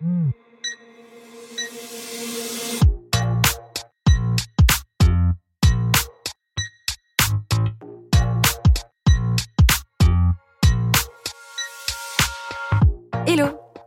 Hmm. Hello.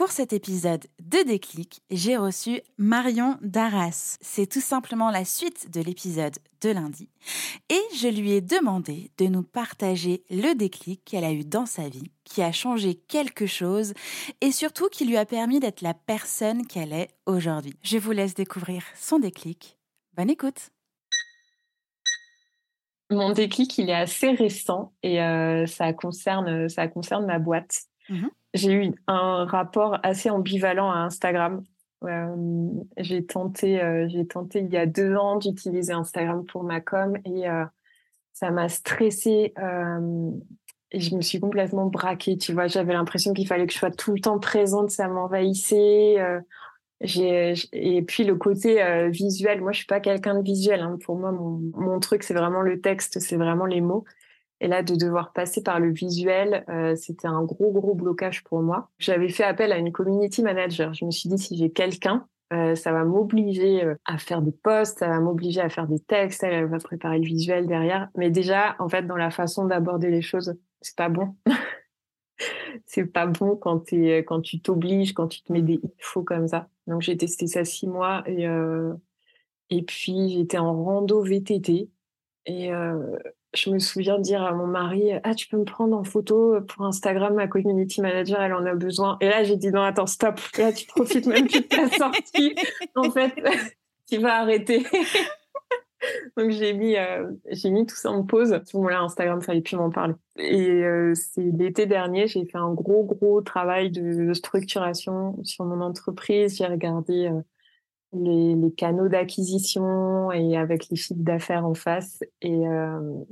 pour cet épisode de Déclic, j'ai reçu Marion Darras. C'est tout simplement la suite de l'épisode de lundi. Et je lui ai demandé de nous partager le déclic qu'elle a eu dans sa vie, qui a changé quelque chose et surtout qui lui a permis d'être la personne qu'elle est aujourd'hui. Je vous laisse découvrir son déclic. Bonne écoute mon déclic, il est assez récent et euh, ça, concerne, ça concerne ma boîte. Mmh j'ai eu un rapport assez ambivalent à Instagram. Euh, j'ai tenté, euh, tenté il y a deux ans d'utiliser Instagram pour ma com et euh, ça m'a stressée et je me suis complètement braquée. Tu vois, j'avais l'impression qu'il fallait que je sois tout le temps présente, ça m'envahissait. Et puis le côté visuel, moi je suis pas quelqu'un de visuel. Hein. Pour moi, mon truc c'est vraiment le texte, c'est vraiment les mots. Et là, de devoir passer par le visuel, euh, c'était un gros, gros blocage pour moi. J'avais fait appel à une community manager. Je me suis dit, si j'ai quelqu'un, euh, ça va m'obliger euh, à faire des posts, ça va m'obliger à faire des textes, elle va préparer le visuel derrière. Mais déjà, en fait, dans la façon d'aborder les choses, c'est pas bon. c'est pas bon quand, es, quand tu t'obliges, quand tu te mets des infos comme ça. Donc, j'ai testé ça six mois et, et puis j'étais en rando VTT. Et je me souviens dire à mon mari ah tu peux me prendre en photo pour Instagram ma community manager elle en a besoin et là j'ai dit non attends stop. Là tu profites même plus de ta sortie. En fait tu vas arrêter donc j'ai mis euh, j'ai mis tout ça en pause. À ce moment-là Instagram fallait plus m'en parler. Et euh, c'est l'été dernier j'ai fait un gros gros travail de, structuration sur mon entreprise. J'ai regardé euh, les, les canaux d'acquisition et avec les chiffres d'affaires en face. Et, euh,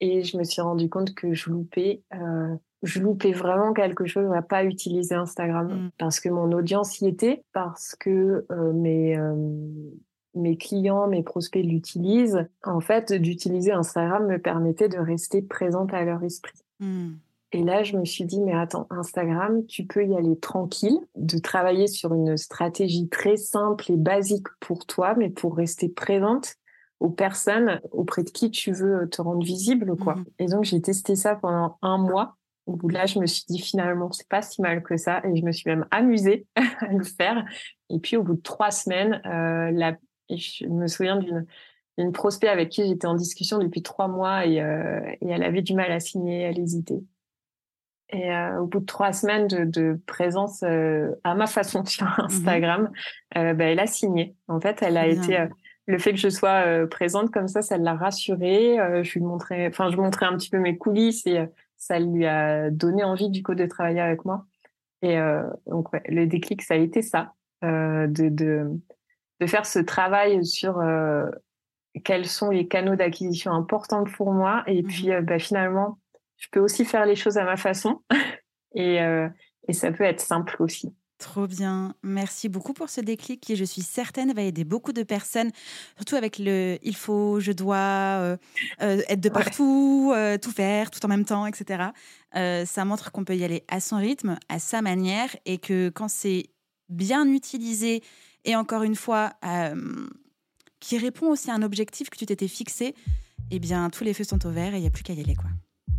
et je me suis rendu compte que je loupais, euh, je loupais vraiment quelque chose à pas utiliser Instagram mmh. parce que mon audience y était, parce que euh, mes euh, mes clients, mes prospects l'utilisent. En fait, d'utiliser Instagram me permettait de rester présente à leur esprit. Mmh. Et là, je me suis dit, mais attends, Instagram, tu peux y aller tranquille, de travailler sur une stratégie très simple et basique pour toi, mais pour rester présente aux personnes auprès de qui tu veux te rendre visible, quoi. Mmh et donc, j'ai testé ça pendant un mois. Où là, je me suis dit finalement, c'est pas si mal que ça, et je me suis même amusée à le faire. Et puis, au bout de trois semaines, euh, la... je me souviens d'une une prospect avec qui j'étais en discussion depuis trois mois et, euh, et elle avait du mal à signer, elle hésitait. Et euh, au bout de trois semaines de, de présence euh, à ma façon sur mmh Instagram, euh, bah, elle a signé. En fait, elle a été le fait que je sois présente comme ça, ça l'a rassurée. je lui montrais, enfin, je montrais un petit peu mes coulisses et ça lui a donné envie du coup de travailler avec moi. Et donc, ouais, le déclic, ça a été ça, de, de de faire ce travail sur quels sont les canaux d'acquisition importants pour moi et mmh puis bah, finalement je peux aussi faire les choses à ma façon et, euh, et ça peut être simple aussi. Trop bien. Merci beaucoup pour ce déclic qui, je suis certaine, va aider beaucoup de personnes, surtout avec le il faut, je dois euh, euh, être de partout, tout faire, tout en même temps, etc. ça montre qu'on peut y aller à son rythme, à sa manière, et que quand c'est bien utilisé, et encore une fois, qui répond aussi à un objectif que tu t'étais fixé, eh bien, tous les feux sont au vert et il n'y a plus qu'à y aller, quoi.